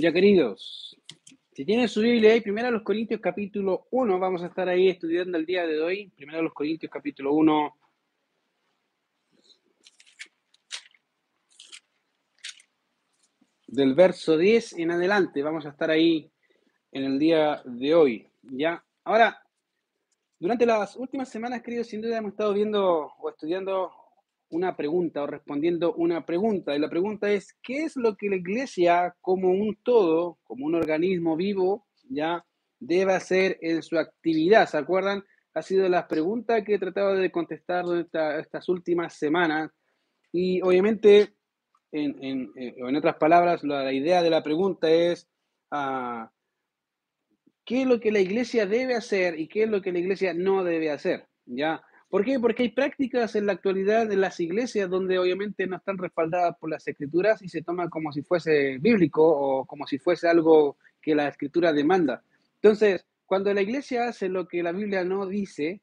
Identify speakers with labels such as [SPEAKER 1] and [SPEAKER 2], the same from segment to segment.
[SPEAKER 1] Ya queridos, si tienen su Biblia ahí, primero los Corintios capítulo 1, vamos a estar ahí estudiando el día de hoy. Primero los Corintios capítulo 1. Del verso 10 en adelante, vamos a estar ahí en el día de hoy. Ya, ahora, durante las últimas semanas, queridos, sin duda hemos estado viendo o estudiando una pregunta o respondiendo una pregunta. Y la pregunta es, ¿qué es lo que la iglesia como un todo, como un organismo vivo, ya debe hacer en su actividad? ¿Se acuerdan? Ha sido la pregunta que he tratado de contestar estas últimas semanas. Y obviamente, en, en, eh, en otras palabras, la, idea de la pregunta es, uh, ¿qué es lo que la iglesia debe hacer y qué es lo que la iglesia no debe hacer? ¿Ya? ¿Por qué? Porque hay prácticas en la actualidad en las iglesias donde obviamente no están respaldadas por las escrituras y se toma como si fuese bíblico o como si fuese algo que la escritura demanda. Entonces, cuando la iglesia hace lo que la Biblia no dice,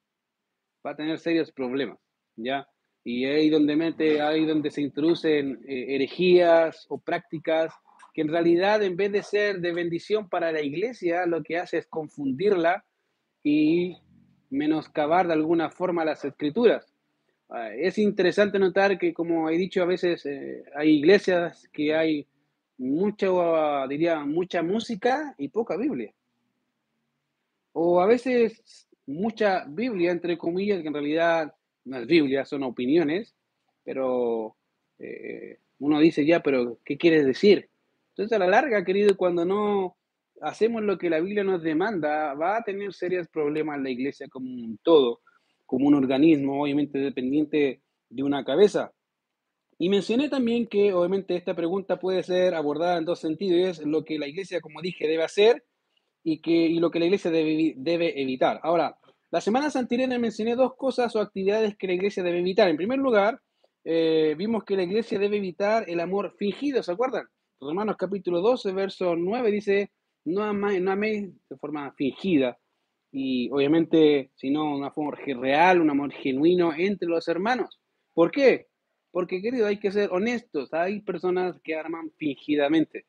[SPEAKER 1] va a tener serios problemas, ¿ya? Y ahí donde mete, ahí donde se introducen eh, herejías o prácticas que en realidad en vez de ser de bendición para la iglesia, lo que hace es confundirla y menoscabar de alguna forma las escrituras. Ah, es interesante notar que, como he dicho, a veces eh, hay iglesias que hay mucha, diría, mucha música y poca Biblia. O a veces mucha Biblia, entre comillas, que en realidad no es Biblia, son opiniones, pero eh, uno dice ya, pero ¿qué quieres decir? Entonces, a la larga, querido, cuando no hacemos lo que la Biblia nos demanda, va a tener serios problemas la iglesia como un todo, como un organismo, obviamente dependiente de una cabeza. Y mencioné también que obviamente esta pregunta puede ser abordada en dos sentidos, es lo que la iglesia, como dije, debe hacer y, que, y lo que la iglesia debe, debe evitar. Ahora, las semanas anteriores mencioné dos cosas o actividades que la iglesia debe evitar. En primer lugar, eh, vimos que la iglesia debe evitar el amor fingido, ¿se acuerdan? Romanos capítulo 12, verso 9 dice, no améis, no de forma fingida y obviamente, sino un amor real, un amor genuino entre los hermanos. ¿Por qué? Porque, querido, hay que ser honestos. Hay personas que aman fingidamente.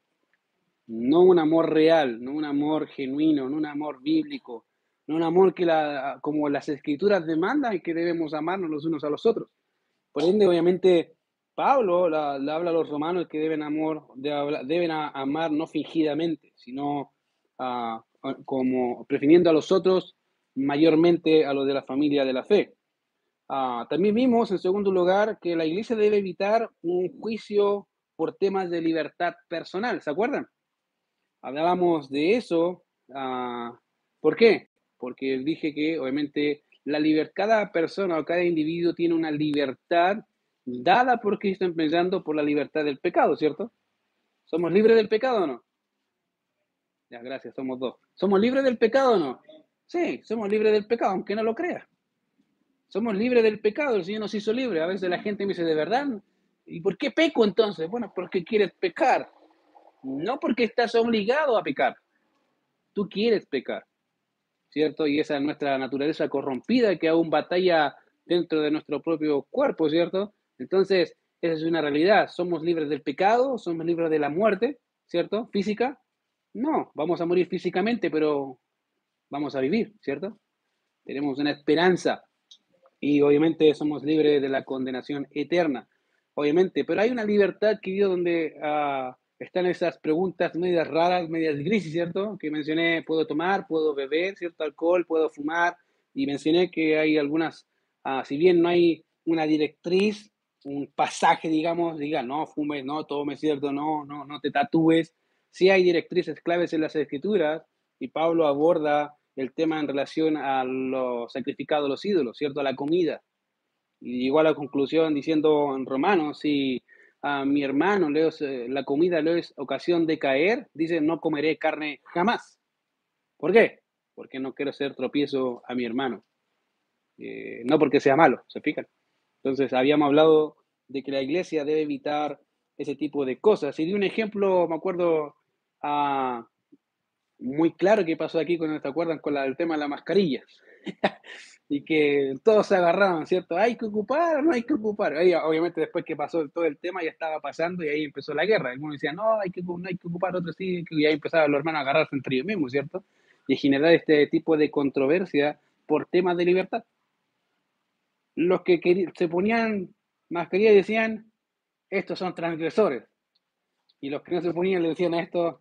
[SPEAKER 1] No un amor real, no un amor genuino, no un amor bíblico, no un amor que la, como las escrituras demandan y que debemos amarnos los unos a los otros. Por ende, obviamente, Pablo habla a los romanos que deben, amor, deben amar no fingidamente, sino ah, como prefiriendo a los otros mayormente a los de la familia de la fe. Ah, también vimos, en segundo lugar, que la iglesia debe evitar un juicio por temas de libertad personal, ¿se acuerdan? Hablábamos de eso. Ah, ¿Por qué? Porque dije que obviamente la libertad, cada persona o cada individuo tiene una libertad dada por Cristo empezando por la libertad del pecado, ¿cierto? ¿Somos libres del pecado o no? Ya, gracias, somos dos. ¿Somos libres del pecado o no? Sí, somos libres del pecado, aunque no lo crea. Somos libres del pecado, el Señor nos hizo libres. A veces la gente me dice, ¿de verdad? ¿Y por qué peco entonces? Bueno, porque quieres pecar. No porque estás obligado a pecar. Tú quieres pecar, ¿cierto? Y esa es nuestra naturaleza corrompida que aún batalla dentro de nuestro propio cuerpo, ¿cierto? Entonces, esa es una realidad. ¿Somos libres del pecado? ¿Somos libres de la muerte? ¿Cierto? ¿Física? No, vamos a morir físicamente, pero vamos a vivir, ¿cierto? Tenemos una esperanza y obviamente somos libres de la condenación eterna, obviamente, pero hay una libertad, querido, donde uh, están esas preguntas medias raras, medias grises, ¿cierto? Que mencioné, puedo tomar, puedo beber, ¿cierto? Alcohol, puedo fumar, y mencioné que hay algunas, uh, si bien no hay una directriz, un pasaje, digamos, diga, no fumes, no tomes, ¿cierto? No, no, no te tatúes. Sí hay directrices claves en las escrituras y Pablo aborda el tema en relación a los sacrificados los ídolos, ¿cierto? A la comida. Y llegó a la conclusión diciendo en Romanos, si a mi hermano le la comida le es ocasión de caer, dice, no comeré carne jamás. ¿Por qué? Porque no quiero ser tropiezo a mi hermano. Eh, no porque sea malo, ¿se fijan? Entonces, habíamos hablado de que la iglesia debe evitar ese tipo de cosas. Y di un ejemplo, me acuerdo, ah, muy claro que pasó aquí, cuando ¿te acuerdan? Con el tema de la mascarilla. y que todos se agarraban, ¿cierto? ¿Hay que ocupar no hay que ocupar? Ahí, obviamente después que pasó todo el tema ya estaba pasando y ahí empezó la guerra. Algunos decían, no, hay que, no hay que ocupar, otros sí, y ahí empezaban los hermanos a agarrarse entre ellos mismos, ¿cierto? Y generar este tipo de controversia por temas de libertad. Los que se ponían mascarilla decían, estos son transgresores. Y los que no se ponían le decían a estos,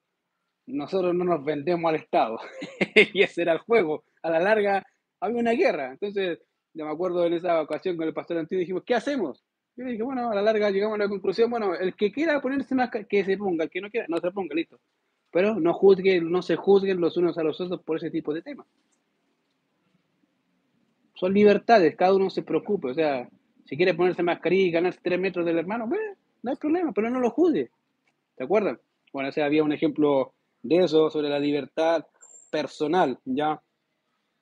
[SPEAKER 1] nosotros no nos vendemos al Estado. y ese era el juego. A la larga había una guerra. Entonces, ya me acuerdo en esa ocasión con el pastor antiguo, dijimos, ¿qué hacemos? Yo dije, bueno, a la larga llegamos a la conclusión, bueno, el que quiera ponerse más, que se ponga, el que no quiera, no se ponga, listo. Pero no juzguen, no se juzguen los unos a los otros por ese tipo de temas. Son libertades, cada uno se preocupe, o sea, si quiere ponerse mascarilla y ganarse tres metros del hermano, no hay problema, pero no lo juzgue. ¿te acuerdan? Bueno, ese había un ejemplo de eso, sobre la libertad personal, ya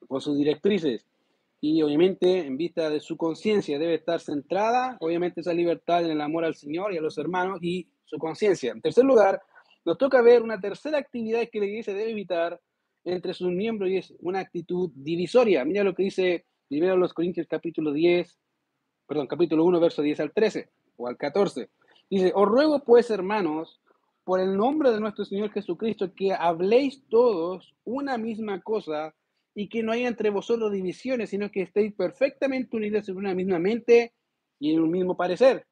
[SPEAKER 1] por sus directrices. Y obviamente, en vista de su conciencia, debe estar centrada, obviamente, esa libertad en el amor al Señor y a los hermanos y su conciencia. En tercer lugar, nos toca ver una tercera actividad que la iglesia debe evitar entre sus miembros y es una actitud divisoria. Mira lo que dice primero los Corintios capítulo 10, perdón, capítulo 1, verso 10 al 13 o al 14. Dice, os ruego pues, hermanos, por el nombre de nuestro Señor Jesucristo, que habléis todos una misma cosa y que no haya entre vosotros divisiones, sino que estéis perfectamente unidos en una misma mente y en un mismo parecer.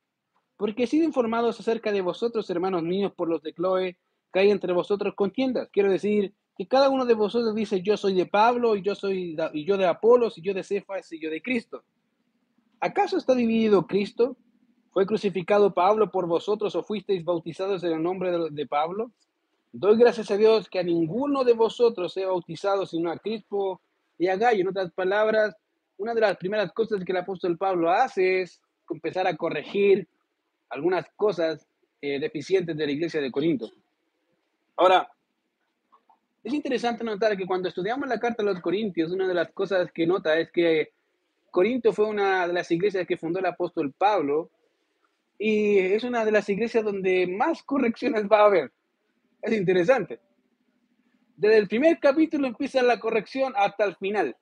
[SPEAKER 1] Porque he sido informados acerca de vosotros, hermanos míos, por los de Chloe, que hay entre vosotros contiendas. Quiero decir que cada uno de vosotros dice, yo soy de Pablo, y yo soy y yo de Apolos, y yo de Cefas, y yo de Cristo. ¿Acaso está dividido Cristo? ¿Fue crucificado Pablo por vosotros o fuisteis bautizados en el nombre de, Pablo? Doy gracias a Dios que a ninguno de vosotros sea bautizado sino a Crispo y a Gallo. En otras palabras, una de las primeras cosas que el apóstol Pablo hace es empezar a corregir algunas cosas eh, deficientes de la iglesia de Corinto. Ahora, es interesante notar que cuando estudiamos la carta a los Corintios, una de las cosas que nota es que Corinto fue una de las iglesias que fundó el apóstol Pablo y es una de las iglesias donde más correcciones va a haber. Es interesante. Desde el primer capítulo empieza la corrección hasta el final.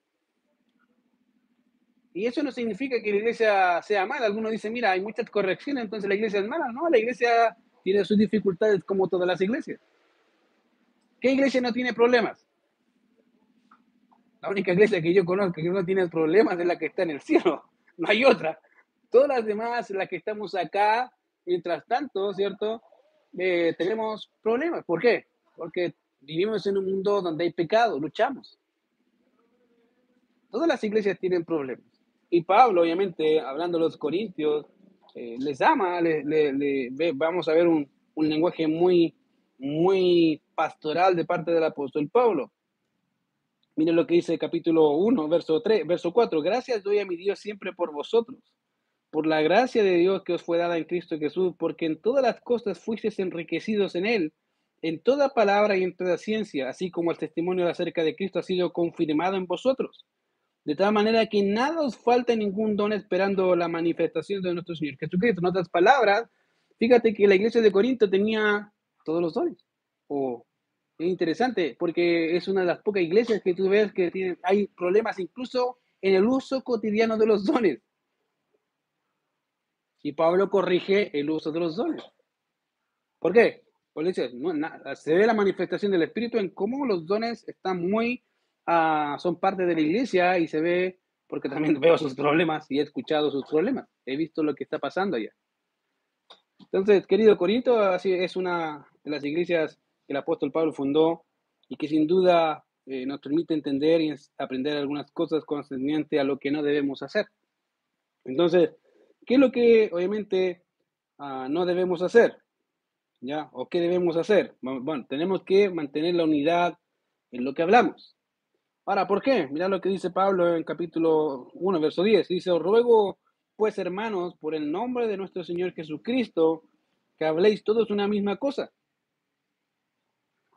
[SPEAKER 1] Y eso no significa que la iglesia sea mala. Algunos dicen, mira, hay muchas correcciones, entonces la iglesia es mala. No, la iglesia tiene sus dificultades como todas las iglesias. ¿Qué iglesia no tiene problemas? La única iglesia que yo conozco que no tiene problemas es la que está en el cielo. No hay otra. Todas las demás, las que estamos acá, mientras tanto, ¿cierto? Eh, tenemos problemas. ¿Por qué? Porque vivimos en un mundo donde hay pecado, luchamos. Todas las iglesias tienen problemas. Y Pablo, obviamente, hablando de los corintios, eh, les ama, vamos a ver un, un lenguaje muy, muy pastoral de parte del apóstol Pablo. Miren lo que dice el capítulo 1, verso 3, verso 4. Gracias doy a mi Dios siempre por vosotros por la gracia de Dios que os fue dada en Cristo Jesús, porque en todas las cosas fuisteis enriquecidos en Él, en toda palabra y en toda ciencia, así como el testimonio acerca de Cristo ha sido confirmado en vosotros. De tal manera que nada os falta ningún don esperando la manifestación de nuestro Señor Jesucristo. En otras palabras, fíjate que la iglesia de Corinto tenía todos los dones. O es interesante porque es una de las pocas iglesias que tú ves que tienen, hay problemas incluso en el uso cotidiano de los dones. Y Pablo corrige el uso de los dones. ¿Por qué? Porque dice, se ve la manifestación del Espíritu en cómo los dones están muy, ah, son parte de la iglesia y se ve, porque también veo sus problemas y he escuchado sus problemas. He visto lo que está pasando allá. Entonces, querido Corinto, así es una de las iglesias que el apóstol Pablo fundó y que sin duda eh, nos permite entender y aprender algunas cosas concernientes a lo que no debemos hacer. Entonces, ¿Qué es lo que obviamente ah, no debemos hacer? ¿Ya? ¿O qué debemos hacer? Bueno, tenemos que mantener la unidad en lo que hablamos. Ahora, ¿por qué? Mira lo que dice Pablo en capítulo 1, verso 10. Dice, os ruego, pues hermanos, por el nombre de nuestro Señor Jesucristo, que habléis todos una misma cosa.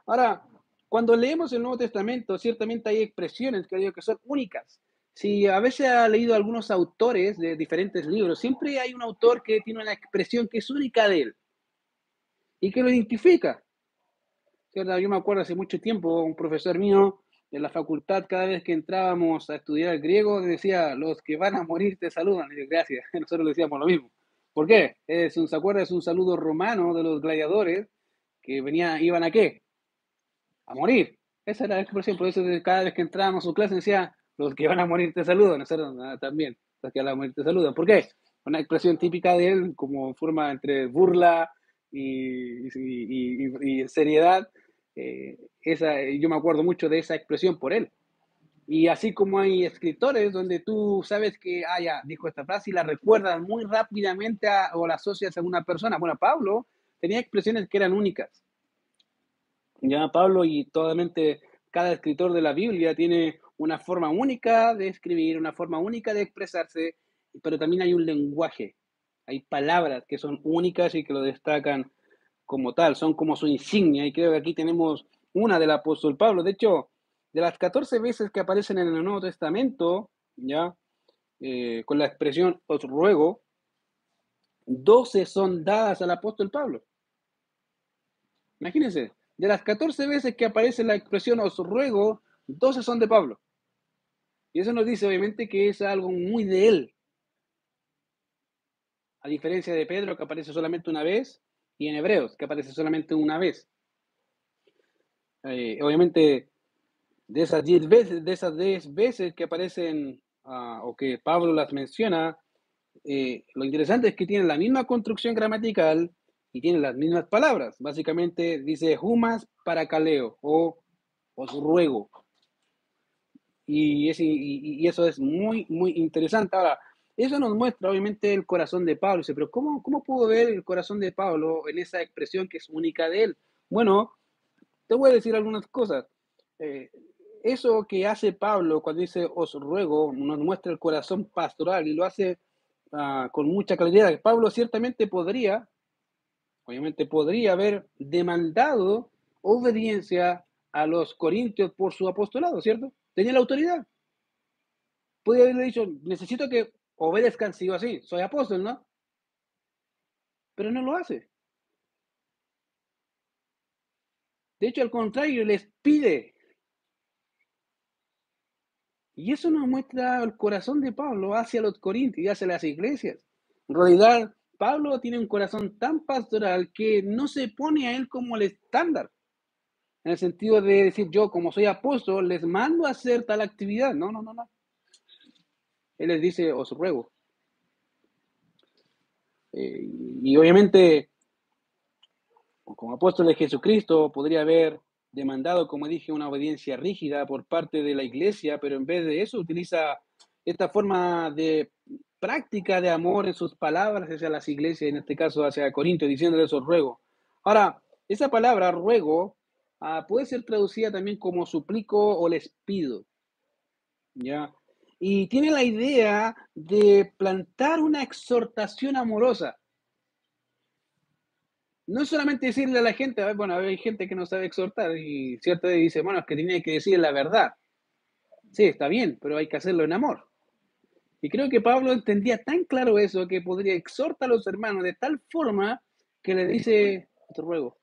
[SPEAKER 1] Ahora, cuando leemos el Nuevo Testamento, ciertamente hay expresiones que digo que son únicas. Si a veces ha leído algunos autores de diferentes libros, siempre hay un autor que tiene una expresión que es única de él y que lo identifica. Yo me acuerdo hace mucho tiempo, un profesor mío en la facultad, cada vez que entrábamos a estudiar el griego, decía, los que van a morir te saludan. Y gracias, nosotros decíamos lo mismo. ¿Por qué? Es un, ¿Se acuerda? Es un saludo romano de los gladiadores que venía, iban a qué? A morir. Esa era la expresión, por eso cada vez que entrábamos a su clase decía, los que van a morir te saludan, también, los que van a morir te saludan. ¿Por qué? Una expresión típica de él, como forma entre burla y, seriedad, eh, esa, yo me acuerdo mucho de esa expresión por él. Y así como hay escritores donde tú sabes que, ah, ya, dijo esta frase y la recuerdas muy rápidamente o la asocias a una persona. Bueno, Pablo tenía expresiones que eran únicas. Ya Pablo y totalmente cada escritor de la Biblia tiene una forma única de escribir, una forma única de expresarse, pero también hay un lenguaje. Hay palabras que son únicas y que lo destacan como tal, son como su insignia. Y creo que aquí tenemos una del apóstol Pablo. De hecho, de las 14 veces que aparecen en el Nuevo Testamento, ya, eh, con la expresión os ruego, 12 son dadas al apóstol Pablo. Imagínense, de las 14 veces que aparece la expresión os ruego, 12 son de Pablo. Y eso nos dice obviamente que es algo muy de él. A diferencia de Pedro, que aparece solamente una vez, y en Hebreos, que aparece solamente una vez. Eh, obviamente, de esas 10 veces, de esas 10 veces que aparecen ah, o que Pablo las menciona, eh, lo interesante es que tienen la misma construcción gramatical y tienen las mismas palabras. Básicamente dice humas para caleo o os ruego. Y, y, eso es muy, muy interesante. Ahora, eso nos muestra obviamente el corazón de Pablo. Dice, pero ¿cómo, ¿cómo pudo ver el corazón de Pablo en esa expresión que es única de él? Bueno, te voy a decir algunas cosas. Eh, eso que hace Pablo cuando dice os ruego, nos muestra el corazón pastoral y lo hace ah, con mucha claridad. Pablo ciertamente podría, obviamente podría haber demandado obediencia a los corintios por su apostolado, ¿cierto? Tenía la autoridad. Podría haberle dicho, necesito que obedezcan sí o así, soy apóstol, ¿no? Pero no lo hace. De hecho, al contrario, les pide y eso nos muestra el corazón de Pablo hacia los corintios y hacia las iglesias. En realidad, Pablo tiene un corazón tan pastoral que no se pone a él como el estándar. En el sentido de decir, yo como soy apóstol, les mando a hacer tal actividad. No, no, no, no. Él les dice, os ruego. Eh, y obviamente, como apóstol de Jesucristo, podría haber demandado, como dije, una obediencia rígida por parte de la iglesia, pero en vez de eso utiliza esta forma de práctica de amor en sus palabras hacia las iglesias, en este caso hacia Corinto, diciéndole eso ruego. Ahora, esa palabra ruego ah, puede ser traducida también como suplico o les pido. ¿Ya? Y tiene la idea de plantar una exhortación amorosa no es solamente decirle a la gente, bueno, hay gente que no sabe exhortar y cierto dice, bueno, es que tiene que decir la verdad. Sí, está bien, pero hay que hacerlo en amor. Y creo que Pablo entendía tan claro eso que podría exhortar a los hermanos de tal forma que le dice, te ruego.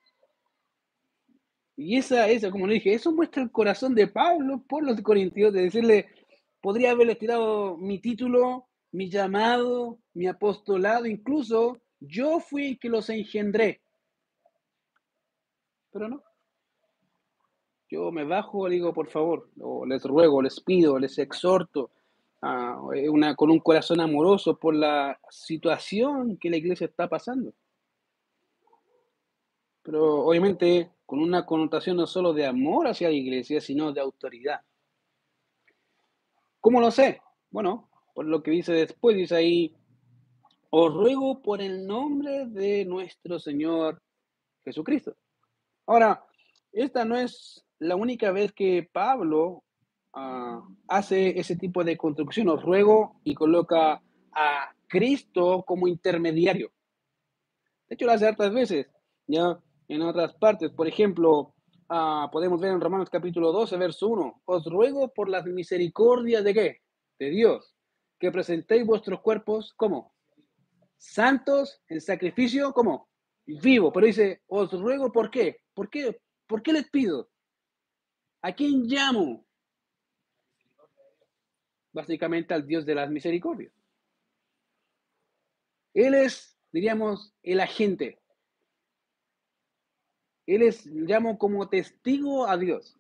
[SPEAKER 1] Y esa, esa, como le dije, eso muestra el corazón de Pablo por los corintios, de decirle, podría haberle tirado mi título, mi llamado, mi apostolado, incluso yo fui el que los engendré. Pero no. Yo me bajo, le digo, por favor, o les ruego, les pido, les exhorto una, con un corazón amoroso por la situación que la iglesia está pasando. Pero obviamente con una connotación no solo de amor hacia la iglesia, sino de autoridad. ¿Cómo lo sé? Bueno, por lo que dice después, dice ahí, os ruego por el nombre de nuestro Señor Jesucristo. Ahora, esta no es la única vez que Pablo ah, hace ese tipo de construcción. Os ruego y coloca a Cristo como intermediario. De hecho, lo hace hartas veces, ya en otras partes. Por ejemplo, ah, podemos ver en Romanos capítulo 12, verso 1. Os ruego por las misericordias de qué? De Dios, que presentéis vuestros cuerpos como santos en sacrificio como vivo. Pero dice, os ruego por qué. ¿Por qué? ¿Por qué les pido? ¿A quién llamo? Básicamente al Dios de las misericordias. Él es, diríamos, el agente. Él es, llamo como testigo a Dios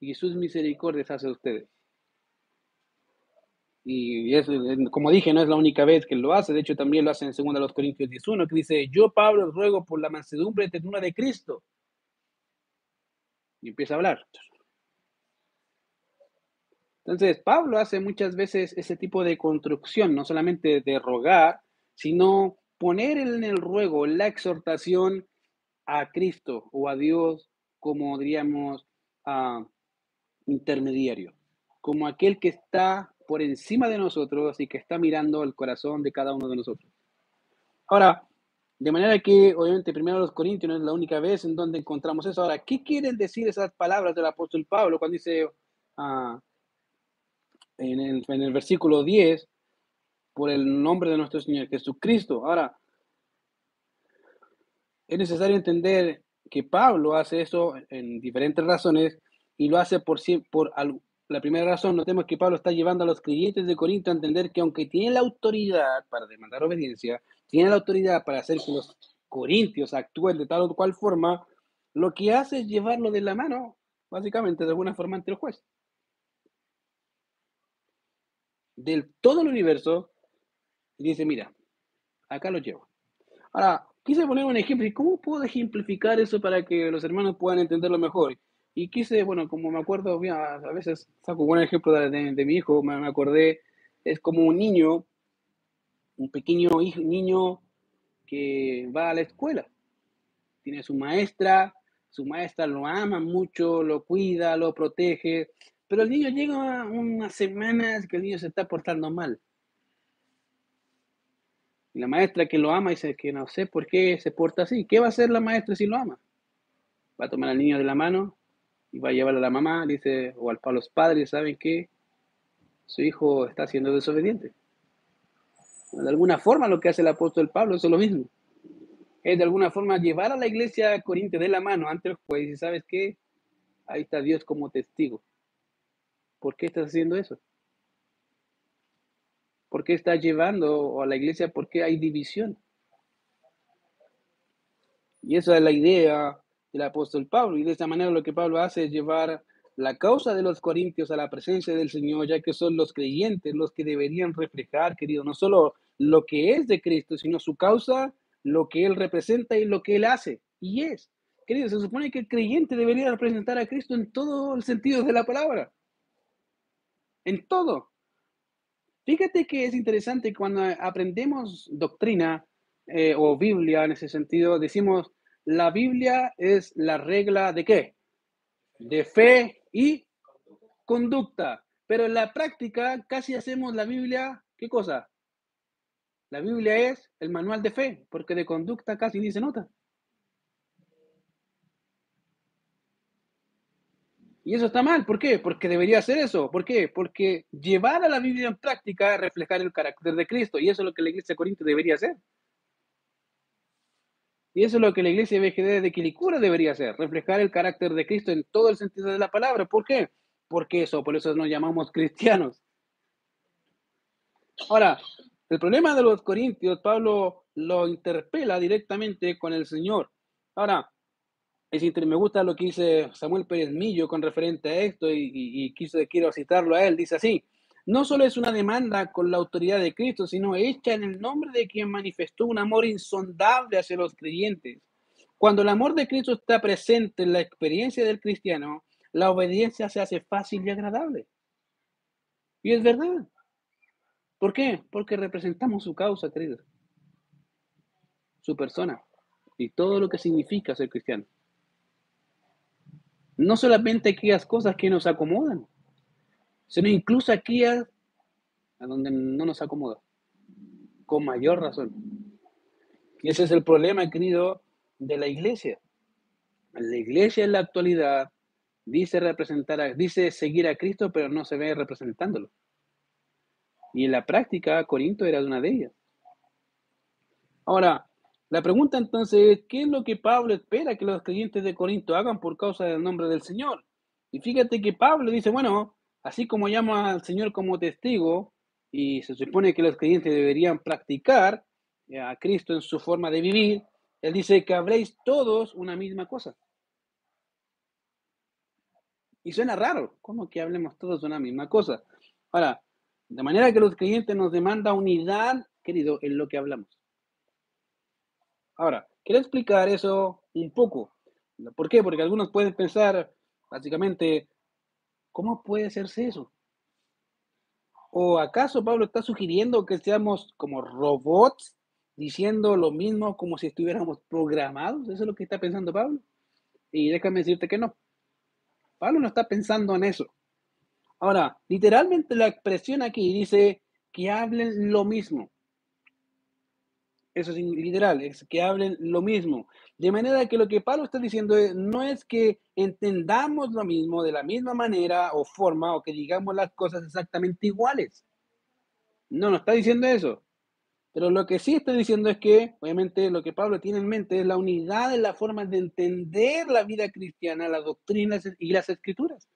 [SPEAKER 1] y sus misericordias hacia ustedes. Y es, como dije, no es la única vez que lo hace, de hecho también lo hace en 2 Corintios 11, que dice, yo Pablo ruego por la mansedumbre y ternura de Cristo. Y empieza a hablar. Entonces, Pablo hace muchas veces ese tipo de construcción, no solamente de rogar, sino poner en el ruego, la exhortación a Cristo o a Dios como, diríamos, intermediario, como aquel que está por encima de nosotros y que está mirando el corazón de cada uno de nosotros. Ahora, de manera que, obviamente, primero los Corintios no es la única vez en donde encontramos eso. Ahora, ¿qué quieren decir esas palabras del apóstol Pablo cuando dice, uh, en el, versículo 10, por el nombre de nuestro Señor Jesucristo. Ahora, es necesario entender que Pablo hace eso en diferentes razones y lo hace por, por la primera razón, notemos que Pablo está llevando a los creyentes de Corinto a entender que aunque tiene la autoridad para demandar obediencia, tiene la autoridad para hacer que los corintios actúen de tal o cual forma, lo que hace es llevarlo de la mano, básicamente, de alguna forma, ante el juez del todo el universo y dice, mira, acá lo llevo. Ahora, quise poner un ejemplo. ¿Y cómo puedo ejemplificar eso para que los hermanos puedan entenderlo mejor? Y quise, bueno, como me acuerdo, a veces saco un buen ejemplo de, mi hijo, me, acordé, es como un niño, un pequeño hijo, niño que va a la escuela. Tiene su maestra, su maestra lo ama mucho, lo cuida, lo protege, pero el niño llega unas semanas que el niño se está portando mal. Y la maestra que lo ama dice que no sé por qué se porta así. ¿Qué va a hacer la maestra si lo ama? Va a tomar al niño de la mano y va a llevarlo a la mamá, dice, o al, a los padres, ¿saben qué? Su hijo está siendo desobediente. De alguna forma lo que hace el apóstol Pablo es lo mismo. Es de alguna forma llevar a la iglesia corriente de la mano ante el juez y sabes qué? Ahí está Dios como testigo. ¿Por qué estás haciendo eso? ¿Por qué estás llevando a la iglesia? ¿Por qué hay división? Y esa es la idea del apóstol Pablo. Y de esta manera lo que Pablo hace es llevar la causa de los corintios a la presencia del Señor, ya que son los creyentes los que deberían reflejar, querido, no solo lo que es de Cristo, sino su causa, lo que Él representa y lo que Él hace. Y es. Querido, se supone que el creyente debería representar a Cristo en todo el sentido de la palabra en todo. Fíjate que es interesante cuando aprendemos doctrina eh, o Biblia en ese sentido, decimos, la Biblia es la regla de qué? De fe y conducta. Pero en la práctica casi hacemos la Biblia, ¿qué cosa? La Biblia es el manual de fe, porque de conducta casi ni se nota. Y eso está mal. ¿Por qué? Porque debería ser eso. ¿Por qué? Porque llevar a la Biblia en práctica es reflejar el carácter de Cristo. Y eso es lo que la iglesia de Corinto debería hacer. Y eso es lo que la iglesia BGD de Quilicura debería hacer, reflejar el carácter de Cristo en todo el sentido de la palabra. ¿Por qué? Porque eso, por eso nos llamamos cristianos. Ahora, el problema de los corintios, Pablo lo interpela directamente con el Señor. Ahora, es, me gusta lo que dice Samuel Pérez Millo con referente a esto y, quiero citarlo a él. Dice así, no solo es una demanda con la autoridad de Cristo, sino hecha en el nombre de quien manifestó un amor insondable hacia los creyentes. Cuando el amor de Cristo está presente en la experiencia del cristiano, la obediencia se hace fácil y agradable. Y es verdad. ¿Por qué? Porque representamos su causa, querido. Su persona y todo lo que significa ser cristiano. No solamente aquellas cosas que nos acomodan, sino incluso aquellas a donde no nos acomoda, con mayor razón. Y ese es el problema, querido, de la iglesia. La iglesia en la actualidad dice representar, dice seguir a Cristo, pero no se ve representándolo. Y en la práctica, Corinto era una de ellas. Ahora, la pregunta entonces es, ¿qué es lo que Pablo espera que los creyentes de Corinto hagan por causa del nombre del Señor? Y fíjate que Pablo dice, bueno, así como llama al Señor como testigo, y se supone que los creyentes deberían practicar eh, a Cristo en su forma de vivir, Él dice que habréis todos una misma cosa. Y suena raro, ¿cómo que hablemos todos una misma cosa? Ahora, de manera que los creyentes nos demanda unidad, querido, en lo que hablamos. Ahora, quiero explicar eso un poco. ¿Por qué? Porque algunos pueden pensar, básicamente, ¿cómo puede hacerse eso? ¿O acaso Pablo está sugiriendo que seamos como robots diciendo lo mismo como si estuviéramos programados? ¿Eso es lo que está pensando Pablo? Y déjame decirte que no. Pablo no está pensando en eso. Ahora, literalmente la expresión aquí dice que hablen lo mismo. Eso es literal, es que hablen lo mismo. De manera que lo que Pablo está diciendo no es que entendamos lo mismo de la misma manera o forma o que digamos las cosas exactamente iguales. No, no está diciendo eso. Pero lo que sí está diciendo es que, obviamente, lo que Pablo tiene en mente es la unidad en la forma de entender la vida cristiana, las doctrinas y las escrituras.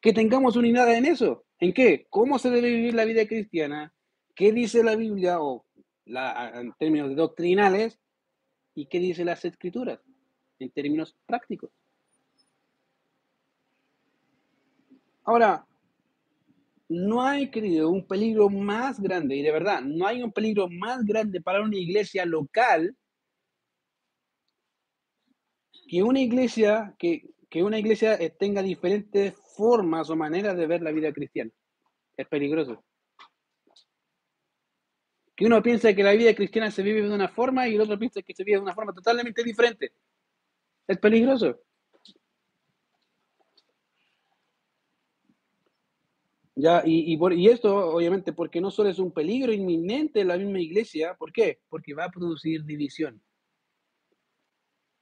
[SPEAKER 1] Que tengamos unidad en eso. ¿En qué? ¿Cómo se debe vivir la vida cristiana? ¿Qué dice la Biblia o en términos doctrinales y qué dice las escrituras en términos prácticos. Ahora, no hay, querido, un peligro más grande, y de verdad, no hay un peligro más grande para una iglesia local que una iglesia, que, que una iglesia tenga diferentes formas o maneras de ver la vida cristiana. Es peligroso que uno piensa que la vida cristiana se vive de una forma y el otro piensa que se vive de una forma totalmente diferente. Es peligroso. Ya, y, y, esto, obviamente, porque no solo es un peligro inminente en la misma iglesia, ¿por qué? Porque va a producir división.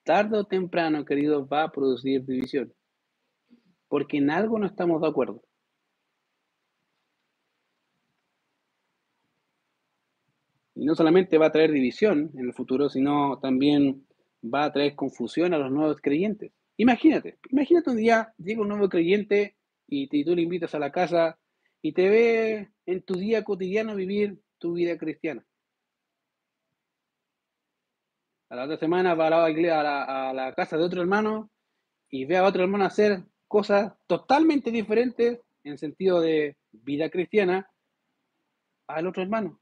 [SPEAKER 1] Tarde o temprano, queridos, va a producir división. Porque en algo no estamos de acuerdo. Y no solamente va a traer división en el futuro, sino también va a traer confusión a los nuevos creyentes. Imagínate, imagínate un día llega un nuevo creyente y, tú le invitas a la casa y te ve en tu día cotidiano vivir tu vida cristiana. A la otra semana va a la, a la casa de otro hermano y ve a otro hermano hacer cosas totalmente diferentes en sentido de vida cristiana al otro hermano.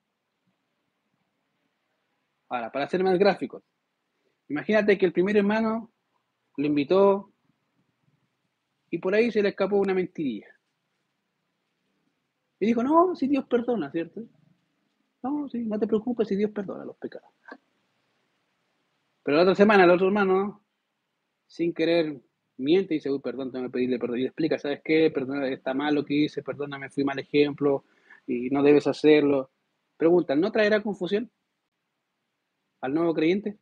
[SPEAKER 1] Ahora, para ser más gráficos, imagínate que el primer hermano lo invitó y por ahí se le escapó una mentirilla. Y dijo, no, si Dios perdona, ¿cierto? No, sí, no te preocupes si Dios perdona los pecados. Pero la otra semana el otro hermano, sin querer, miente y dice, uy, perdón, tengo que pedirle perdón. Y le explica, ¿sabes qué? Perdona, está mal lo que hice, perdóname, fui mal ejemplo y no debes hacerlo. Pregunta, ¿no traerá confusión? Al nuevo creyente?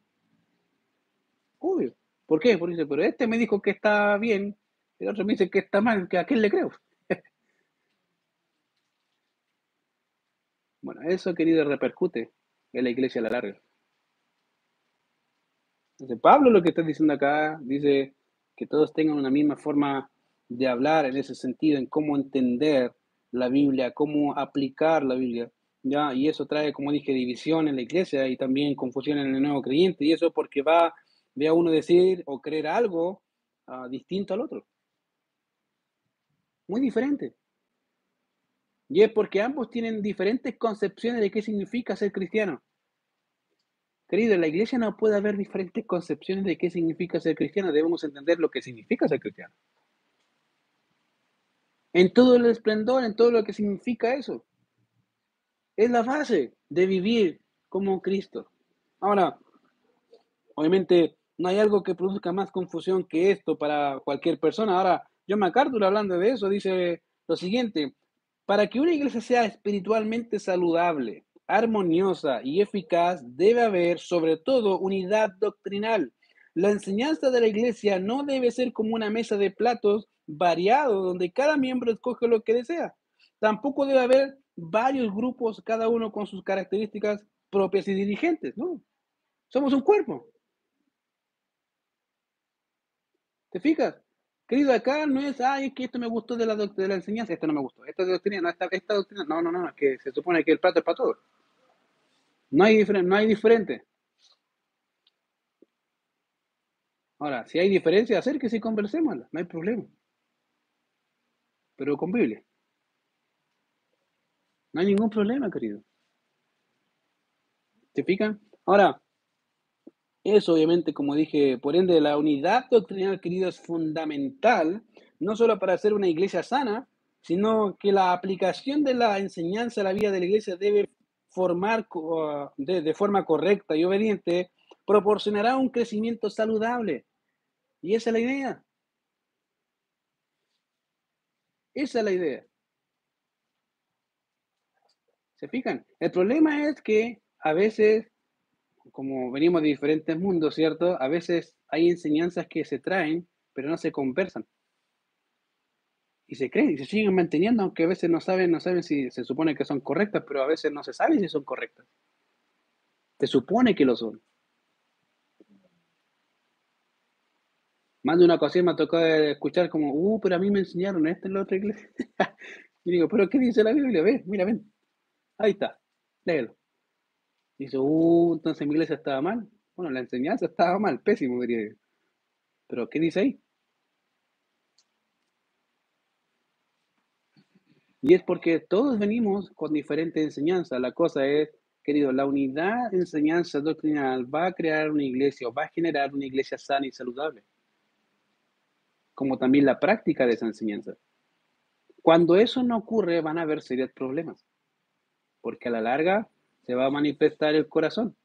[SPEAKER 1] Obvio. ¿Por qué? Porque dice, pero este me dijo que está bien, el otro me dice que está mal, que a quién le creo. bueno, eso, querido, repercute en la iglesia a la larga. Entonces, Pablo lo que está diciendo acá dice que todos tengan una misma forma de hablar en ese sentido, en cómo entender la Biblia, cómo aplicar la Biblia. ¿Ya? Y eso trae, como dije, división en la iglesia y también confusión en el nuevo creyente, y eso porque va, ve a uno decir o creer algo ah, distinto al otro. Muy diferente. Y es porque ambos tienen diferentes concepciones de qué significa ser cristiano. Querido, en la iglesia no puede haber diferentes concepciones de qué significa ser cristiano. Debemos entender lo que significa ser cristiano. En todo el esplendor, en todo lo que significa eso. Es la base de vivir como Cristo. Ahora, obviamente no hay algo que produzca más confusión que esto para cualquier persona. Ahora, John MacArthur hablando de eso dice lo siguiente, para que una iglesia sea espiritualmente saludable, armoniosa y eficaz, debe haber sobre todo unidad doctrinal. La enseñanza de la iglesia no debe ser como una mesa de platos variado donde cada miembro escoge lo que desea. Tampoco debe haber varios grupos, cada uno con sus características propias y dirigentes, ¿no? Somos un cuerpo. ¿Te fijas? Querido, acá no es, ay, es que esto me gustó de la, de la enseñanza, esto no me gustó, esta doctrina, no, esta, esta doctrina, no, no, no, es que se supone que el plato es para todos. No hay, no hay diferente. Ahora, si hay diferencia, acérquese y conversemos, no hay problema. Pero con. No hay ningún problema, querido. ¿Te fijan? Ahora, eso obviamente, como dije, por ende, la unidad doctrinal, querido, es fundamental, no solo para hacer una iglesia sana, sino que la aplicación de la enseñanza a la vida de la iglesia debe formar de, de forma correcta y obediente, proporcionará un crecimiento saludable. Y esa es la idea. Esa es la idea. ¿Se fijan? El problema es que a veces como venimos de diferentes mundos, ¿cierto? A veces hay enseñanzas que se traen, pero no se conversan. Y se creen y se siguen manteniendo, aunque a veces no saben, no saben si se supone que son correctas, pero a veces no se sabe si son correctas. Se supone que lo son. Más de una ocasión me ha tocado escuchar como, uh, pero a mí me enseñaron esto en la otra iglesia. y digo, pero ¿qué dice la Biblia? Ve, mira, ven. Ahí está, léelo. Dice, uh, entonces mi iglesia estaba mal. Bueno, la enseñanza estaba mal, pésimo, diría yo. Pero, ¿qué dice ahí? Y es porque todos venimos con diferentes enseñanzas. La cosa es, querido, la unidad de enseñanza doctrinal va a crear una iglesia o va a generar una iglesia sana y saludable. Como también la práctica de esa enseñanza. Cuando eso no ocurre, van a haber serios problemas. Porque a la larga se va a manifestar el corazón.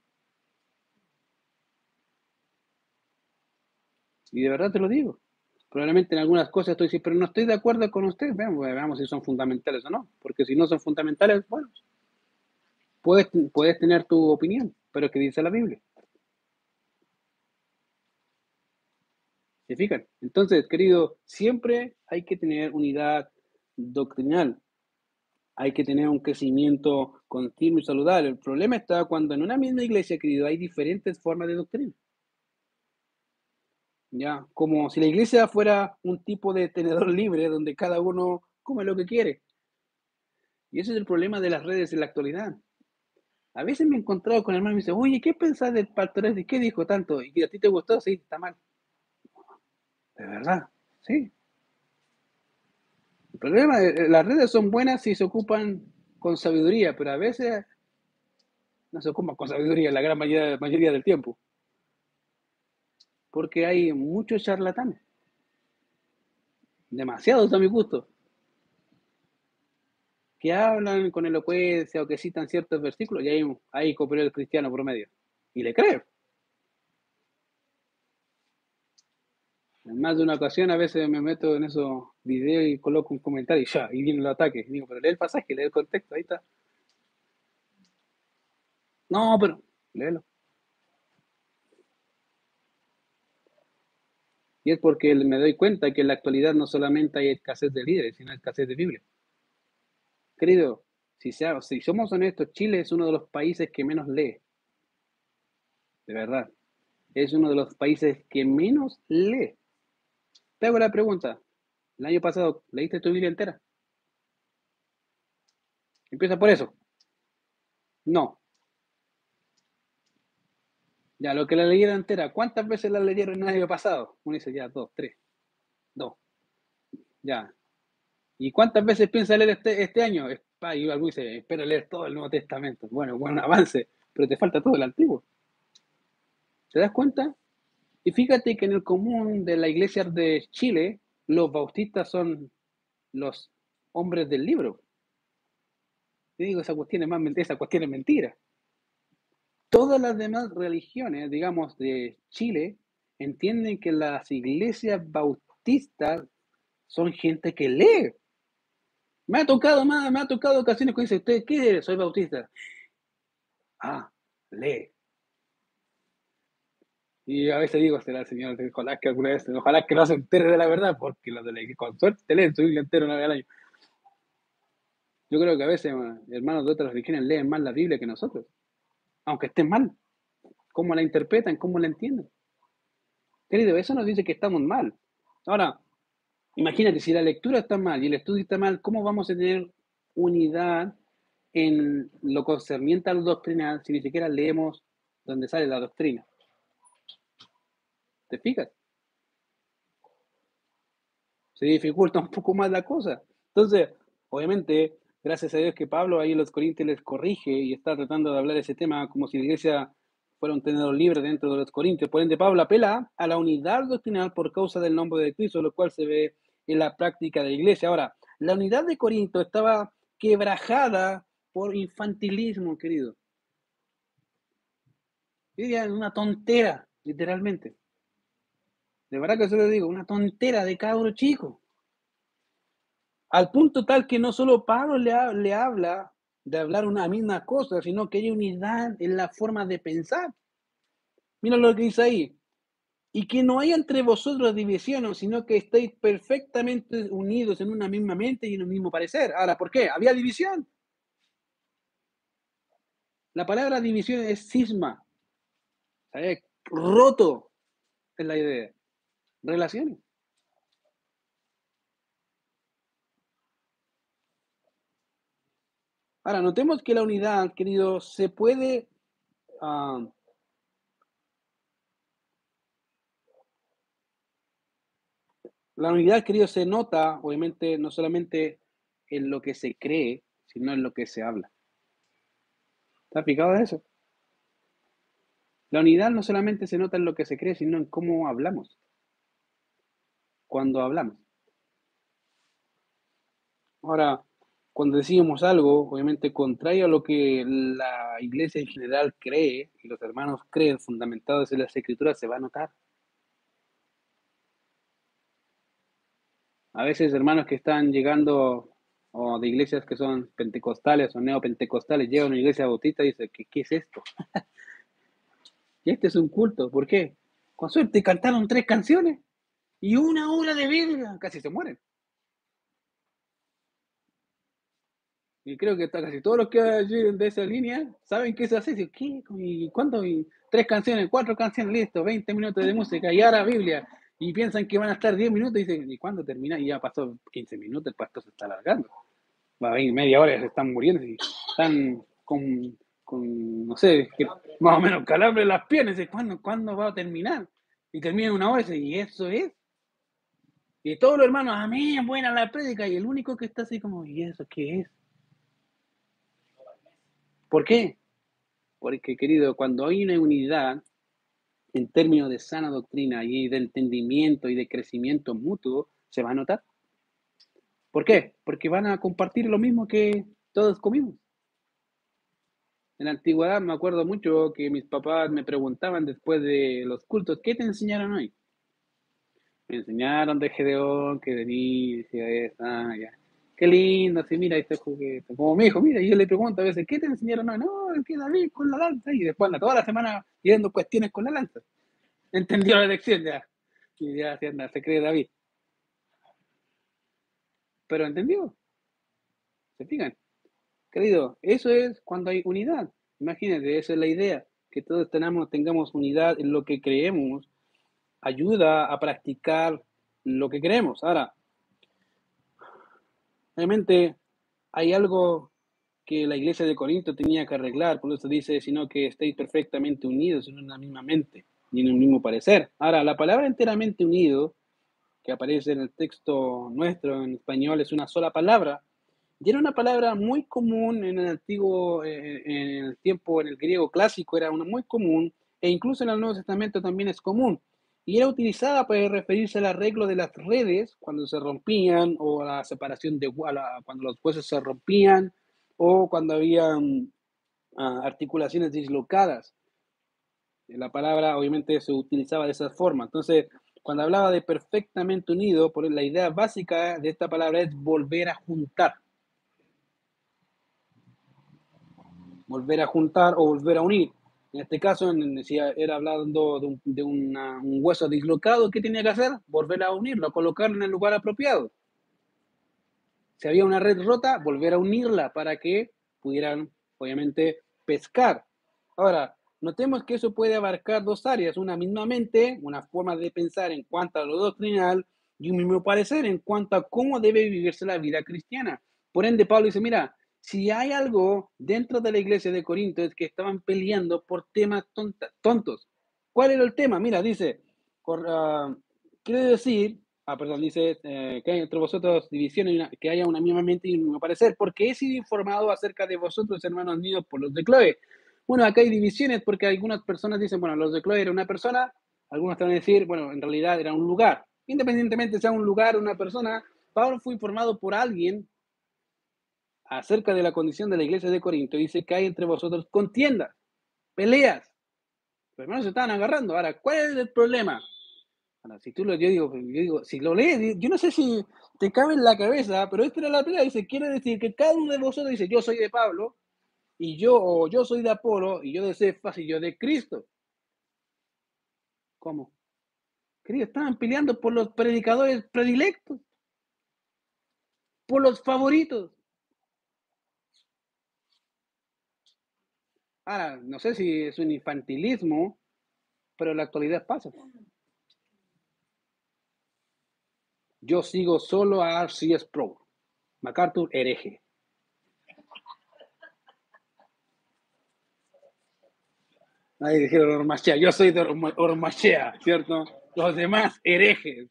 [SPEAKER 1] Y de verdad te lo digo. Probablemente en algunas cosas estoy diciendo, pero no estoy de acuerdo con usted. Veamos, veamos si son fundamentales o no. Porque si no son fundamentales, bueno, puedes, puedes tener tu opinión, pero ¿qué dice la Biblia? ¿Se fijan? Entonces, querido, siempre hay que tener unidad doctrinal hay que tener un crecimiento continuo y saludable. El problema está cuando en una misma iglesia, querido, hay diferentes formas de doctrina. Ya, como si la iglesia fuera un tipo de tenedor libre donde cada uno come lo que quiere. Y ese es el problema de las redes en la actualidad. A veces me he encontrado con hermanos y me dice, oye, ¿qué pensás del pastor? ¿Y qué dijo tanto? ¿Y a ti te gustó? Sí, está mal. De verdad, sí. El problema, eh, las redes son buenas si se ocupan con sabiduría, pero a veces no se ocupan con sabiduría la gran mayoría, mayoría del tiempo. Porque hay muchos charlatanes. Demasiados a mi gusto. Que hablan con elocuencia o que citan ciertos versículos y hay cooperó el cristiano promedio. Y le creo. En más de una ocasión a veces me meto en esos videos y coloco un comentario y ya, y viene el ataque. digo, pero lee el pasaje, lee el contexto, ahí está. No, pero léelo. Y es porque me doy cuenta que en la actualidad no solamente hay escasez de líderes, sino escasez de Biblia. Querido, si, sea, si somos honestos, Chile es uno de los países que menos lee. De verdad. Es uno de los países que menos lee. Te hago la pregunta. El año pasado, ¿leíste tu Biblia entera? Empieza por eso. No. Ya, lo que la leyeron entera, ¿cuántas veces la leyeron el año pasado? Uno dice, ya, dos, tres. Dos. Ya. ¿Y cuántas veces piensa leer este, este año? Y algo dice, espero leer todo el Nuevo Testamento. Bueno, buen avance, pero te falta todo el Antiguo. ¿Te das cuenta? Y fíjate que en el común de la iglesia de Chile, los bautistas son los hombres del libro. Te digo, esa cuestión es, más, esa cuestión es mentira. Todas las demás religiones, digamos, de Chile, entienden que las iglesias bautistas son gente que lee. Me ha tocado, me ha tocado ocasiones que dice, ¿usted qué? Soy bautista. Ah, lee. Y a veces digo, será el Señor, ojalá que alguna vez, ojalá que no se entere de la verdad, porque los de la, con suerte leen su Biblia entera una vez al año. Yo creo que a veces hermanos de otras religiones leen más la Biblia que nosotros, aunque estén mal. ¿Cómo la interpretan? ¿Cómo la entienden? Querido, eso nos dice que estamos mal. Ahora, Imagínate, si la lectura está mal y el estudio está mal, ¿cómo vamos a tener unidad en lo concerniente a lo doctrinal si ni siquiera leemos donde sale la doctrina? ¿Te fijas? Se dificulta un poco más la cosa. Entonces, obviamente, gracias a Dios que Pablo ahí en los Corintios les corrige y está tratando de hablar ese tema como si la iglesia fuera un tenedor libre dentro de los Corintios. Por ende, Pablo apela a la unidad doctrinal por causa del nombre de Cristo, lo cual se ve en la práctica de la iglesia. Ahora, la unidad de Corinto estaba quebrajada por infantilismo, querido. Una tontera, literalmente. De verdad que se lo digo, una tontera de cabro chico. Al punto tal que no solo Pablo le, le habla de hablar una misma cosa, sino que hay unidad en la forma de pensar. Mira lo que dice ahí. Y que no haya entre vosotros divisiones, sino que estéis perfectamente unidos en una misma mente y en un mismo parecer. Ahora, ¿por qué? Había división. La palabra división es cisma. Roto es la idea. Relaciones. Ahora, notemos que la unidad, querido, se puede... Ah, la unidad, querido, se nota, obviamente, no solamente en lo que se cree, sino en lo que se habla. ¿Está picado de eso? La unidad no solamente se nota en lo que se cree, sino en cómo hablamos. Cuando hablamos. Ahora, cuando decimos algo, obviamente contrario a lo que la iglesia en general cree y los hermanos creen fundamentados en las escrituras, se va a notar. A veces hermanos que están llegando o de iglesias que son pentecostales o neopentecostales llegan a una iglesia bautista y dicen, ¿qué, qué es esto? y este es un culto. ¿Por qué? Con suerte cantaron tres canciones y una hora de Biblia. Casi se mueren. Y creo que casi todos los que llegan de esa línea saben qué se hace. ¿Qué? ¿Y cuánto? tres canciones, cuatro canciones, listo, 20 minutos de música y ahora Biblia. Y piensan que van a estar 10 minutos y dicen, ¿y cuándo termina? Y ya pasó 15 minutos, el pastor se está alargando. Va a ir media hora, se están muriendo y están con, con no sé, más o menos calambre en las piernas. Y ¿cuándo, ¿cuándo va a terminar? Y termina una hora y eso es. Y todos los hermanos, amén, buena la prédica. Y el único que está así como, ¿y eso qué es? ¿Por qué? Porque, querido, cuando hay una unidad en términos de sana doctrina y de entendimiento y de crecimiento mutuo, se va a notar. ¿Por qué? Porque van a compartir lo mismo que todos comimos. En la antigüedad me acuerdo mucho que mis papás me preguntaban después de los cultos, ¿qué te enseñaron hoy? Me enseñaron de Gedeón, que decía, ah, ya qué lindo, así, mira, este juguete. Como mi hijo, mira, y yo le pregunto a veces, ¿qué te enseñaron? No, no, es que David con la lanza. Y después anda toda la semana viendo cuestiones con la lanza. Entendió la lección ya. Y ya se anda, se cree David. Pero entendió. ¿Se fijan? Querido, eso es cuando hay unidad. Imagínate, esa es la idea. Que todos tenemos, tengamos unidad en lo que creemos. Ayuda a practicar lo que creemos. Ahora, Obviamente hay algo que la iglesia de Corinto tenía que arreglar, por eso dice, sino que estéis perfectamente unidos en una misma mente y en un mismo parecer. Ahora, la palabra enteramente unido, que aparece en el texto nuestro en español, es una sola palabra, y era una palabra muy común en el antiguo, eh, en el tiempo, en el griego clásico, era una muy común, e incluso en el Nuevo Testamento también es común y era utilizada para referirse al arreglo de las redes cuando se rompían o a la separación de cuando los huesos se rompían o cuando había ah, articulaciones dislocadas. La palabra obviamente se utilizaba de esa forma. Entonces, cuando hablaba de perfectamente unido, por la idea básica de esta palabra es volver a juntar. Volver a juntar o volver a unir. En este caso, si era hablando de, un, hueso dislocado, ¿qué tenía que hacer? Volver a unirlo, colocarlo en el lugar apropiado. Si había una red rota, volver a unirla para que pudieran, obviamente, pescar. Ahora, notemos que eso puede abarcar dos áreas, una misma mente, una forma de pensar en cuanto a lo doctrinal, y un mismo parecer en cuanto a cómo debe vivirse la vida cristiana. Por ende, Pablo dice, mira, si hay algo dentro de la iglesia de Corinto es que estaban peleando por temas tontos. ¿Cuál era el tema? Mira, dice, uh, quiere decir, ah, perdón, dice eh, que hay entre vosotros divisiones, que haya una misma mente y un mismo parecer, porque he sido informado acerca de vosotros, hermanos míos, por los de Chloe. Bueno, acá hay divisiones porque algunas personas dicen, bueno, los de Chloe era una persona, algunos te van a decir, bueno, en realidad era un lugar. Independientemente sea un lugar o una persona, Pablo fue informado por alguien acerca de la condición de la iglesia de Corinto. Dice que hay entre vosotros contiendas, peleas. Los hermanos se estaban agarrando. Ahora, ¿cuál es el problema? Si tú lo, yo digo, yo digo, si lo lees, yo no sé si te cabe en la cabeza, pero esta era la pelea. Dice, quiere decir que cada uno de vosotros dice, yo soy de Pablo, y yo, o yo soy de Apolo, y yo de Cefas, y yo de Cristo. ¿Cómo? Queridos, estaban peleando por los predicadores predilectos, por los favoritos. Ahora, no sé si es un infantilismo, pero en la actualidad pasa. Yo sigo solo a RCS Pro. MacArthur, hereje. Nadie dijeron Ormachea. Yo soy de Ormachea, ¿cierto? Los demás, herejes.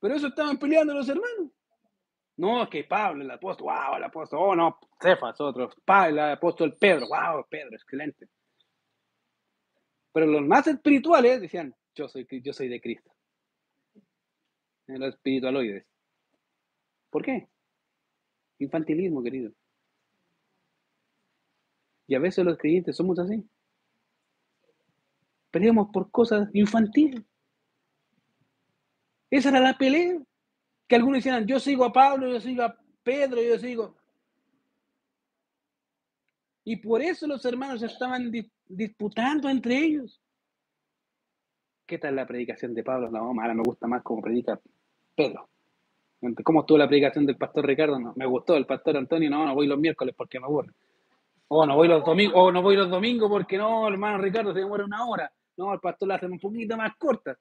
[SPEAKER 1] Pero eso estaban peleando los hermanos. No, que Pablo, el apóstol, wow, el apóstol, oh no, Cefas, otros, Pablo, el apóstol Pedro, wow, Pedro, excelente. Pero los más espirituales decían, yo soy, yo soy de Cristo. Los espiritualoides. ¿Por qué? Infantilismo, querido. Y a veces los creyentes somos así. Peleamos por cosas infantiles. Esa era la pelea. Que algunos decían, yo sigo a Pablo, yo sigo a Pedro, yo sigo. Y por eso los hermanos estaban disputando entre ellos. ¿Qué tal la predicación de Pablo? No, ahora me gusta más como predica Pedro. ¿Cómo estuvo la predicación del pastor Ricardo? No, me gustó el pastor Antonio, no, no voy los miércoles porque me aburre. O no voy los domingos, o no voy los domingos porque no, hermano Ricardo se demora una hora. No, el pastor la hace un poquito más corta.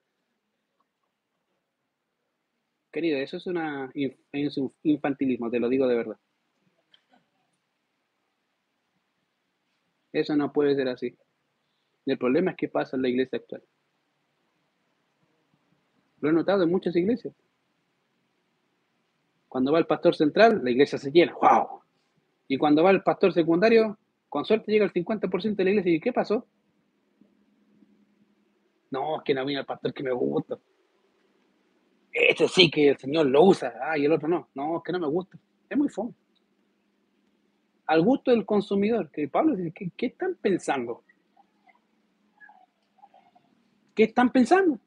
[SPEAKER 1] Querido, eso es, una, un infantilismo, te lo digo de verdad. Eso no puede ser así. El problema es que pasa en la iglesia actual. Lo he notado en muchas iglesias. Cuando va el pastor central, la iglesia se llena. ¡Wow! Y cuando va el pastor secundario, con suerte llega el 50% de la iglesia. ¿Y qué pasó? No, es que no vino el pastor que me gusta. Este sí que el Señor lo usa. Ah, y el otro no. No, es que no me gusta. Es muy fome. Al gusto del consumidor. Que Pablo dice, ¿qué, qué están pensando? ¿Qué están pensando?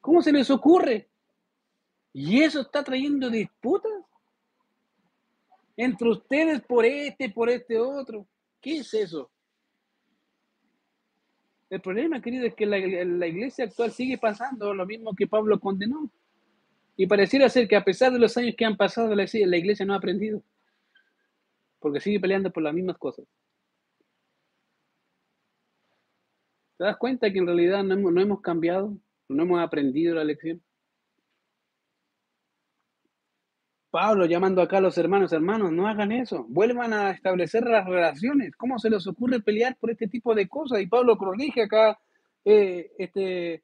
[SPEAKER 1] ¿Cómo se les ocurre? ¿Y eso está trayendo disputas? entre ustedes por este, por este otro. ¿Qué es eso? El problema, querido, es que la, iglesia actual sigue pasando lo mismo que Pablo condenó. Y pareciera ser que a pesar de los años que han pasado, la, iglesia no ha aprendido. Porque sigue peleando por las mismas cosas. ¿Te das cuenta que en realidad no hemos cambiado? ¿No hemos aprendido la lección? Pablo llamando acá a los hermanos, hermanos, no hagan eso, vuelvan a establecer las relaciones. ¿Cómo se les ocurre pelear por este tipo de cosas? Y Pablo corrige acá eh, este,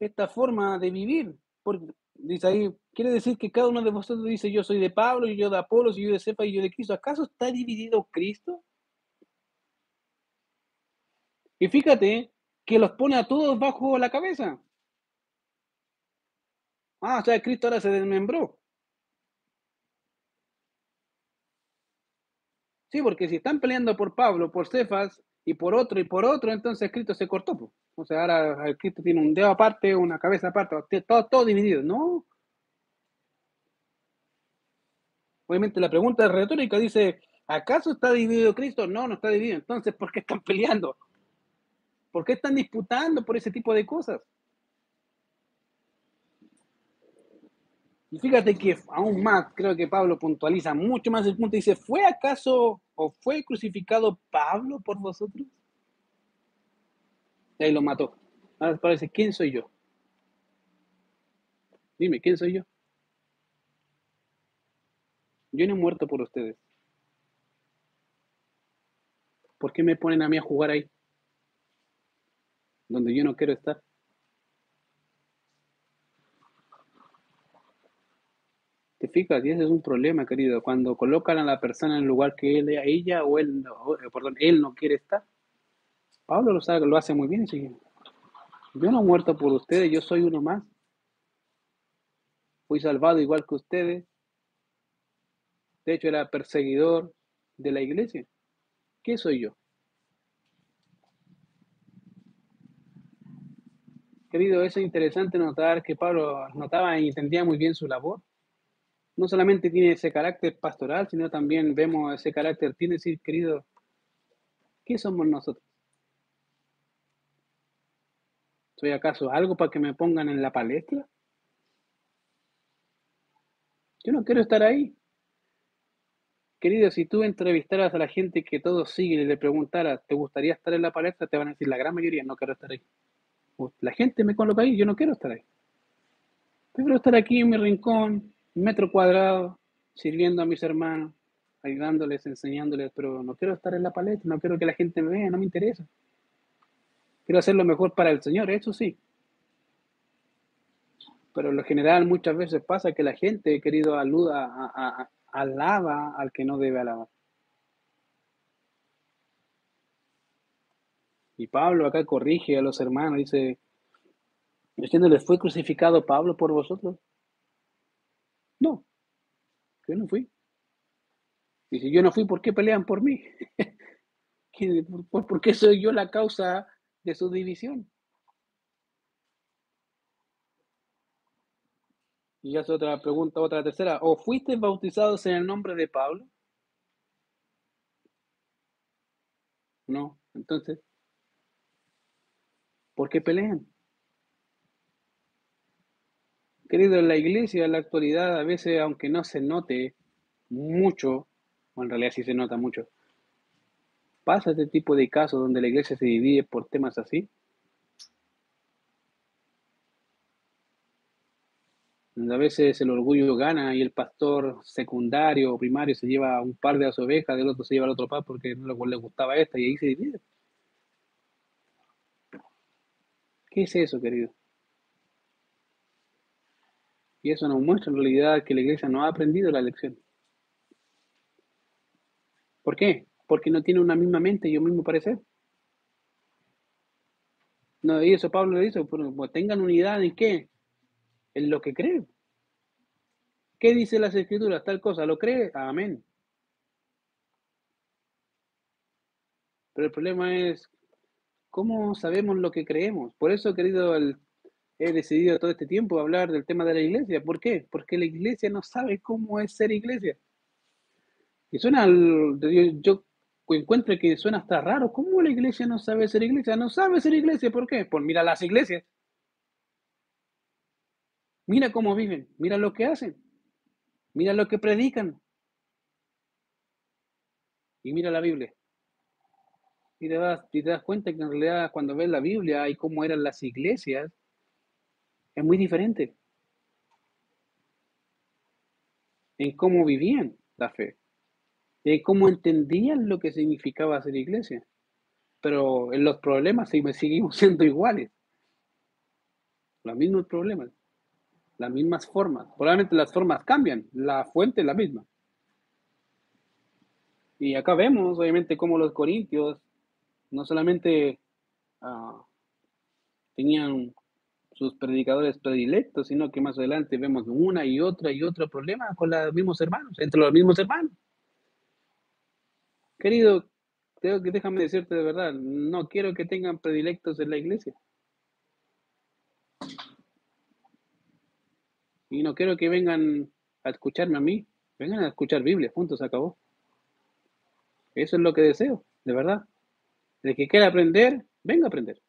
[SPEAKER 1] esta forma de vivir. Porque, dice ahí, quiere decir que cada uno de vosotros dice, yo soy de Pablo, y yo de Apolos, y yo de Cepa, y yo de Cristo. ¿Acaso está dividido Cristo? Y fíjate que los pone a todos bajo la cabeza. Ah, o sea, Cristo ahora se desmembró. Sí, porque si están peleando por Pablo, por Cefas y por otro y por otro, entonces Cristo se cortó. O sea, ahora Cristo tiene un dedo aparte, una cabeza aparte, todo, todo dividido. No. Obviamente la pregunta retórica, dice, ¿acaso está dividido Cristo? No, no está dividido. Entonces, ¿por qué están peleando? ¿Por qué están disputando por ese tipo de cosas? Y fíjate que aún más, creo que Pablo puntualiza mucho más el punto. Dice, ¿fue acaso o fue crucificado Pablo por vosotros? Y ahí lo mató. Ahora parece, ¿quién soy yo? Dime, ¿quién soy yo? Yo no he muerto por ustedes. ¿Por qué me ponen a mí a jugar ahí? Donde yo no quiero estar. ¿Te? Y ese es un problema, querido. Cuando colocan a la persona en el lugar que él, ella o él, no, eh, perdón, él no quiere estar. Pablo lo, sabe, lo hace muy bien. Yo no he muerto por ustedes, yo soy uno más. Fui salvado igual que ustedes. De hecho, era perseguidor de la iglesia. ¿Qué soy yo? Querido, es interesante notar que Pablo notaba y entendía muy bien su labor. No solamente tiene ese carácter pastoral, sino también vemos ese carácter, tiene decir, querido, ¿qué somos nosotros? ¿Soy acaso algo para que me pongan en la palestra? Yo no quiero estar ahí. Querido, si tú entrevistaras a la gente que todos siguen y le preguntaras, ¿te gustaría estar en la palestra? Te van a decir la gran mayoría, no quiero estar ahí. La gente me coloca ahí, yo no quiero estar ahí. Quiero estar aquí en mi rincón, metro cuadrado, sirviendo a mis hermanos, ayudándoles, enseñándoles, pero no quiero estar en la palestra, no quiero que la gente me vea, no me interesa. Quiero hacer lo mejor para el Señor, eso sí. Pero en lo general muchas veces pasa que la gente, querido, aluda, a, alaba al que no debe alabar. Y Pablo acá corrige a los hermanos, dice, les fue crucificado Pablo por vosotros? Yo no fui. Y si yo no fui, ¿por qué pelean por mí? ¿Por qué soy yo la causa de su división? Y ya es otra pregunta, otra tercera. ¿O fuiste bautizados en el nombre de Pablo? No. Entonces, ¿por qué pelean? Querido, en la iglesia, en la actualidad, a veces, aunque no se note mucho, o en realidad sí se nota mucho, pasa este tipo de casos donde la iglesia se divide por temas así. a veces el orgullo gana y el pastor secundario o primario se lleva un par de las ovejas, del otro se lleva el otro par porque no le gustaba esta y ahí se divide. ¿Qué es eso, querido? Y eso nos muestra en realidad que la iglesia no ha aprendido la lección. ¿Por qué? Porque no tiene una misma mente y un mismo parecer. No, y eso Pablo le dice, pues tengan unidad en qué? en lo que cree. ¿Qué dice las escrituras? Tal cosa, ¿lo cree? Amén. Pero el problema es, ¿cómo sabemos lo que creemos? Por eso, querido, he decidido todo este tiempo hablar del tema de la iglesia. ¿Por qué? Porque la iglesia no sabe cómo es ser iglesia. Y suena, yo, encuentro que suena hasta raro. ¿Cómo la iglesia no sabe ser iglesia? No sabe ser iglesia. ¿Por qué? Pues mira las iglesias. Mira cómo viven, mira lo que hacen, mira lo que predican. Y mira la Biblia. Y te, das, y te das cuenta que en realidad cuando ves la Biblia y cómo eran las iglesias, es muy diferente. En cómo vivían la fe. En cómo entendían lo que significaba ser iglesia. Pero en los problemas seguimos siendo iguales. Los mismos problemas las mismas formas. Probablemente las formas cambian, la fuente es la misma. Y acá vemos, obviamente, cómo los corintios no solamente ah, tenían sus predicadores predilectos, sino que más adelante vemos una y otra y otro problema con los mismos hermanos, entre los mismos hermanos. Querido, tengo que déjame decirte de verdad, no quiero que tengan predilectos en la iglesia. Y no quiero que vengan a escucharme a mí, vengan a escuchar Biblia, punto, se acabó. Eso es lo que deseo, de verdad. El que quiera aprender, venga a aprender.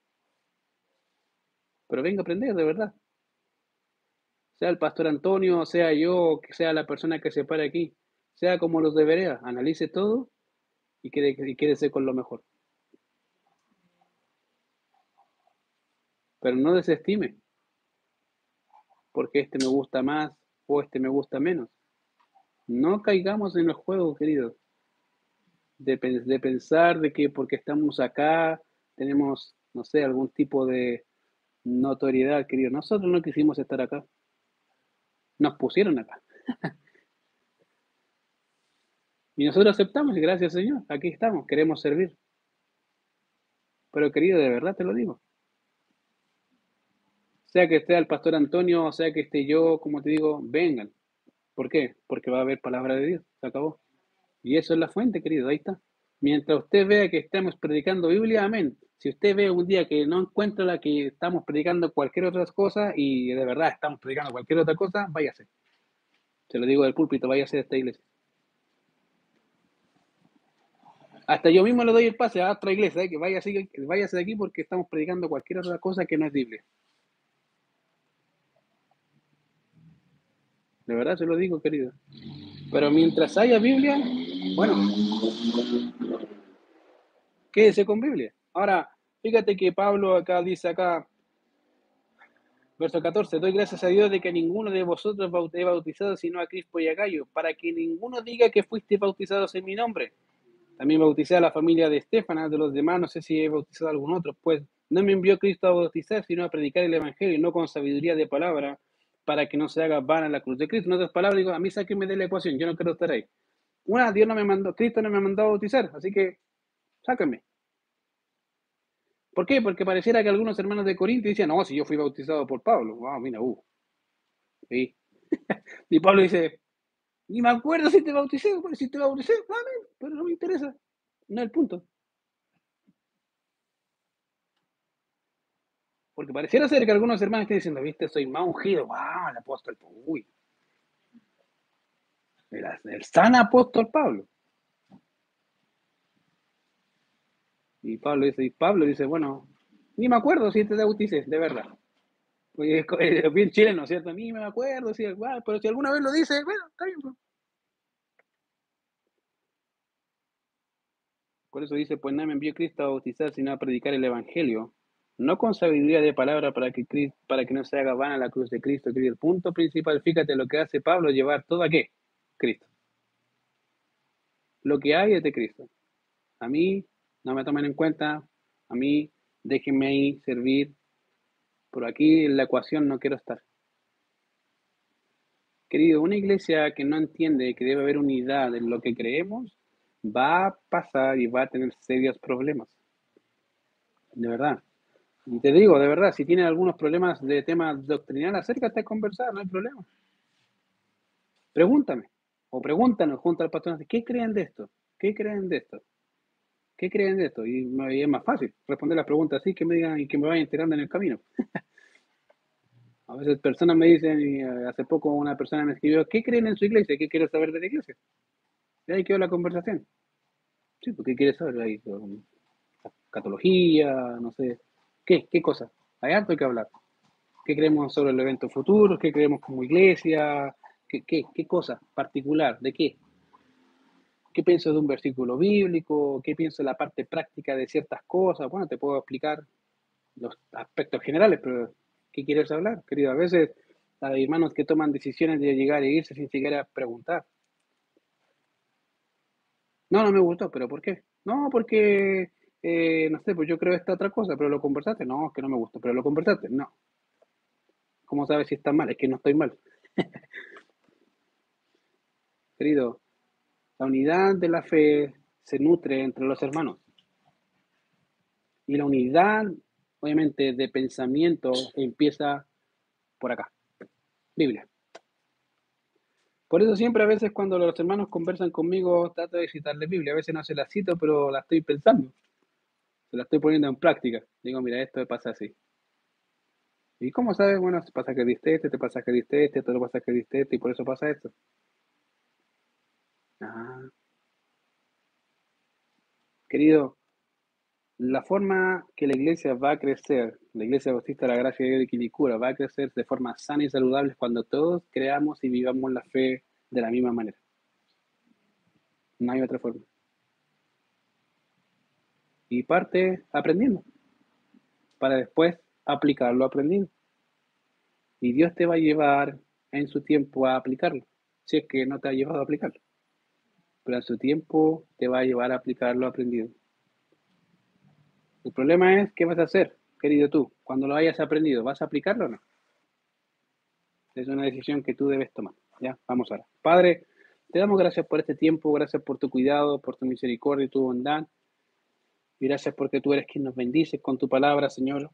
[SPEAKER 1] Pero venga a aprender, de verdad. Sea el pastor Antonio, sea yo, sea la persona que se pare aquí, sea como los debería, analice todo y quédese, y quédese con lo mejor. Pero no desestime, porque este me gusta más o este me gusta menos. No caigamos en el juego, queridos, de, de pensar de que porque estamos acá tenemos, no sé, algún tipo de notoriedad, querido. Nosotros no quisimos estar acá. Nos pusieron acá. y nosotros aceptamos y gracias Señor, aquí estamos, queremos servir. Pero querido, de verdad te lo digo. Sea que esté el pastor Antonio, o sea que esté yo, como te digo, vengan. ¿Por qué? Porque va a haber palabra de Dios. Se acabó. Y eso es la fuente, querido. Ahí está. Mientras usted vea que estamos predicando Biblia, amén. Si usted ve un día que no encuentra la que estamos predicando cualquier otra cosa y de verdad estamos predicando cualquier otra cosa, váyase. Se lo digo del púlpito, váyase de esta iglesia. Hasta yo mismo le doy el pase a otra iglesia, ¿eh? que váyase, váyase de aquí porque estamos predicando cualquier otra cosa que no es Biblia. De verdad se lo digo, querido. Pero mientras haya Biblia, bueno, quédese con Biblia. Ahora, fíjate que Pablo acá dice acá, verso 14, doy gracias a Dios de que ninguno de vosotros he bautizado sino a Crispo y a Gallo, para que ninguno diga que fuiste bautizados en mi nombre. También bauticé a la familia de Estefana, de los demás, no sé si he bautizado a algún otro, pues no me envió Cristo a bautizar, sino a predicar el Evangelio, no con sabiduría de palabra, para que no se haga vana la cruz de Cristo. En otras palabras, digo, a mí sáquenme de la ecuación, yo no quiero estar ahí. Una, Dios no me mandó, Cristo no me mandó a bautizar, así que sáquenme. ¿Por qué? Porque pareciera que algunos hermanos de Corinto decían, no, si yo fui bautizado por Pablo. Wow, ah, mira, uh. Sí. y Pablo dice, ni me acuerdo si te bauticé, si te bauticé, amén, pero no me interesa. No es el punto. Porque pareciera ser que algunos hermanos estén diciendo, viste, soy más ungido. ¡Wow! El apóstol, uy. El, el san apóstol Pablo. Y Pablo dice, y Pablo dice, bueno, ni me acuerdo si te bauticé, de verdad. Pues es bien chileno, ¿cierto? Ni me acuerdo, si, pero si alguna vez lo dice, bueno, está bien. Pues. Por eso dice, pues no me envió Cristo a bautizar, sino a predicar el Evangelio, no con sabiduría de palabra para que, para que no se haga vana la cruz de Cristo. Que el punto principal, fíjate lo que hace Pablo, llevar todo a qué? Cristo. Lo que hay es de Cristo. A mí no me tomen en cuenta, a mí déjenme ahí servir. Por aquí en la ecuación no quiero estar. Querido, una iglesia que no entiende que debe haber unidad en lo que creemos, va a pasar y va a tener serios problemas. De verdad. Y te digo, de verdad, si tienen algunos problemas de tema doctrinal, acércate a conversar, no hay problema. Pregúntame, o pregúntanos junto al pastor, ¿qué creen de esto? ¿Qué creen de esto? ¿Qué creen de esto? Y, es más fácil responder las preguntas así que me digan y que me vayan enterando en el camino. a veces personas me dicen, y eh, hace poco una persona me escribió, ¿qué creen en su iglesia? ¿Qué quiero saber de la iglesia? Y ahí quedó la conversación. Sí, porque quieres saber ahí, catología, no sé, ¿Qué? ¿Qué cosa? Hay algo que hablar. ¿Qué creemos sobre el evento futuro? ¿Qué creemos como iglesia? ¿Qué, qué, qué cosa particular? ¿De qué? ¿Qué pienso de un versículo bíblico? ¿Qué pienso de la parte práctica de ciertas cosas? Bueno, te puedo explicar los aspectos generales, pero ¿qué quieres hablar, querido? A veces hay hermanos que toman decisiones de llegar e irse sin siquiera preguntar. No, no me gustó, pero ¿por qué? No, porque eh, no sé, pues yo creo esta otra cosa, pero lo conversaste. No, es que no me gusta, pero lo conversaste. No. ¿Cómo sabes si está mal? Es que no estoy mal. Querido, la unidad de la fe se nutre entre los hermanos. Y la unidad, obviamente, de pensamiento empieza por acá. Biblia. Por eso siempre a veces cuando los hermanos conversan conmigo, trato de citarle Biblia. A veces no se la cito, pero la estoy pensando se la estoy poniendo en práctica. Digo, mira, esto pasa así. ¿Y cómo sabes? Bueno, pasa que diste este, te pasa que diste este, te lo pasa que diste este, y por eso pasa esto. Querido, la forma que la iglesia va a crecer, la iglesia bautista la gracia de Dios de Quilicura, va a crecer de forma sana y saludable cuando todos creamos y vivamos la fe de la misma manera. No hay otra forma y parte aprendiendo para después aplicar lo aprendido. Y Dios te va a llevar en su tiempo a aplicarlo, si es que no te ha llevado a aplicarlo. Pero en su tiempo te va a llevar a aplicar lo aprendido. El problema es, ¿qué vas a hacer, querido tú? Cuando lo hayas aprendido, ¿vas a aplicarlo o no? Es una decisión que tú debes tomar. Ya, vamos ahora. Padre, te damos gracias por este tiempo, gracias por tu cuidado, por tu misericordia y tu bondad. Y gracias porque tú eres quien nos bendices con tu palabra, Señor.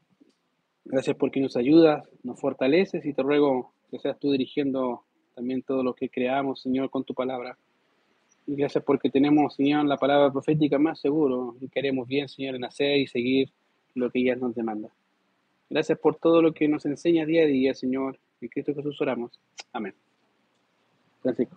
[SPEAKER 1] Gracias porque nos ayudas, nos fortaleces y te ruego que seas tú dirigiendo también todo lo que creamos, Señor, con tu palabra. Gracias porque tenemos, Señor, la palabra profética más seguro y queremos bien, Señor, en hacer y seguir lo que ella nos demanda. Gracias por todo lo que nos enseña día a día, Señor. En Cristo Jesús oramos. Amén. Francisco.